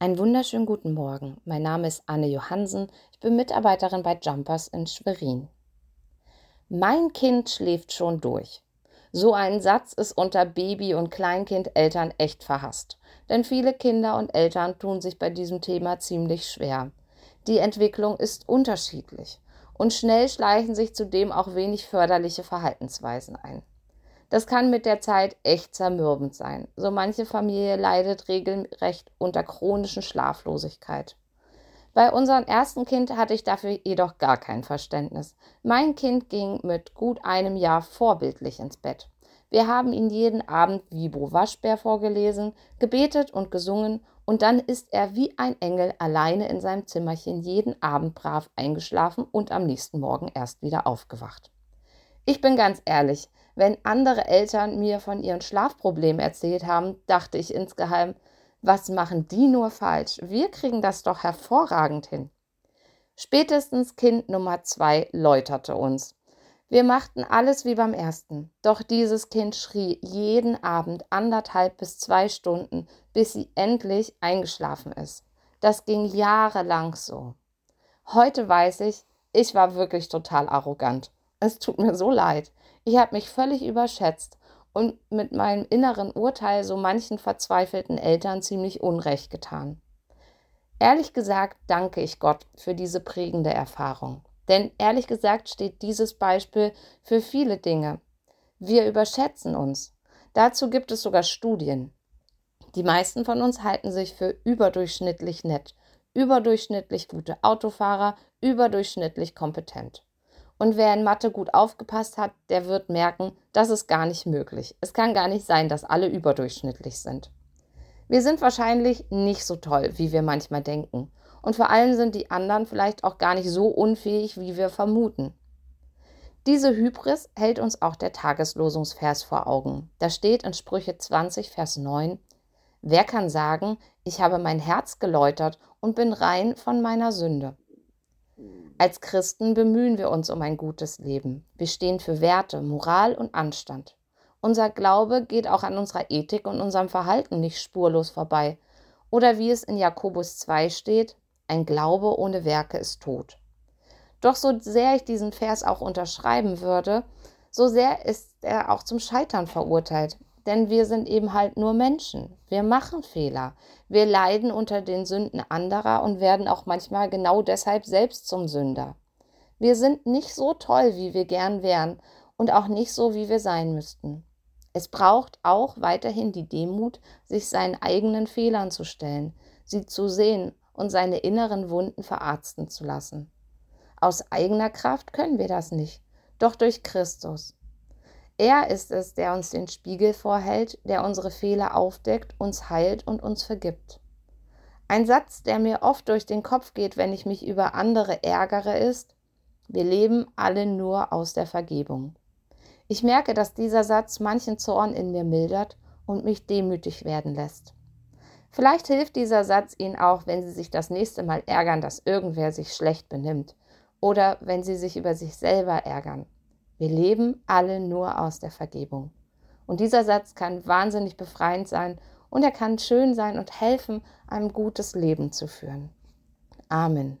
Einen wunderschönen guten Morgen. Mein Name ist Anne Johansen. Ich bin Mitarbeiterin bei Jumpers in Schwerin. Mein Kind schläft schon durch. So ein Satz ist unter Baby- und Kleinkindeltern echt verhasst. Denn viele Kinder und Eltern tun sich bei diesem Thema ziemlich schwer. Die Entwicklung ist unterschiedlich und schnell schleichen sich zudem auch wenig förderliche Verhaltensweisen ein. Das kann mit der Zeit echt zermürbend sein. So manche Familie leidet regelrecht unter chronischen Schlaflosigkeit. Bei unserem ersten Kind hatte ich dafür jedoch gar kein Verständnis. Mein Kind ging mit gut einem Jahr vorbildlich ins Bett. Wir haben ihn jeden Abend Vibo Waschbär vorgelesen, gebetet und gesungen, und dann ist er wie ein Engel alleine in seinem Zimmerchen jeden Abend brav eingeschlafen und am nächsten Morgen erst wieder aufgewacht. Ich bin ganz ehrlich, wenn andere Eltern mir von ihren Schlafproblemen erzählt haben, dachte ich insgeheim, was machen die nur falsch? Wir kriegen das doch hervorragend hin. Spätestens Kind Nummer zwei läuterte uns. Wir machten alles wie beim ersten, doch dieses Kind schrie jeden Abend anderthalb bis zwei Stunden, bis sie endlich eingeschlafen ist. Das ging jahrelang so. Heute weiß ich, ich war wirklich total arrogant. Es tut mir so leid. Ich habe mich völlig überschätzt und mit meinem inneren Urteil so manchen verzweifelten Eltern ziemlich Unrecht getan. Ehrlich gesagt danke ich Gott für diese prägende Erfahrung. Denn ehrlich gesagt steht dieses Beispiel für viele Dinge. Wir überschätzen uns. Dazu gibt es sogar Studien. Die meisten von uns halten sich für überdurchschnittlich nett, überdurchschnittlich gute Autofahrer, überdurchschnittlich kompetent. Und wer in Mathe gut aufgepasst hat, der wird merken, das ist gar nicht möglich. Es kann gar nicht sein, dass alle überdurchschnittlich sind. Wir sind wahrscheinlich nicht so toll, wie wir manchmal denken. Und vor allem sind die anderen vielleicht auch gar nicht so unfähig, wie wir vermuten. Diese Hybris hält uns auch der Tageslosungsvers vor Augen. Da steht in Sprüche 20, Vers 9, Wer kann sagen, ich habe mein Herz geläutert und bin rein von meiner Sünde? Als Christen bemühen wir uns um ein gutes Leben. Wir stehen für Werte, Moral und Anstand. Unser Glaube geht auch an unserer Ethik und unserem Verhalten nicht spurlos vorbei. Oder wie es in Jakobus 2 steht, ein Glaube ohne Werke ist tot. Doch so sehr ich diesen Vers auch unterschreiben würde, so sehr ist er auch zum Scheitern verurteilt. Denn wir sind eben halt nur Menschen. Wir machen Fehler. Wir leiden unter den Sünden anderer und werden auch manchmal genau deshalb selbst zum Sünder. Wir sind nicht so toll, wie wir gern wären und auch nicht so, wie wir sein müssten. Es braucht auch weiterhin die Demut, sich seinen eigenen Fehlern zu stellen, sie zu sehen und seine inneren Wunden verarzten zu lassen. Aus eigener Kraft können wir das nicht, doch durch Christus. Er ist es, der uns den Spiegel vorhält, der unsere Fehler aufdeckt, uns heilt und uns vergibt. Ein Satz, der mir oft durch den Kopf geht, wenn ich mich über andere ärgere, ist, wir leben alle nur aus der Vergebung. Ich merke, dass dieser Satz manchen Zorn in mir mildert und mich demütig werden lässt. Vielleicht hilft dieser Satz Ihnen auch, wenn Sie sich das nächste Mal ärgern, dass irgendwer sich schlecht benimmt oder wenn Sie sich über sich selber ärgern. Wir leben alle nur aus der Vergebung. Und dieser Satz kann wahnsinnig befreiend sein und er kann schön sein und helfen, ein gutes Leben zu führen. Amen.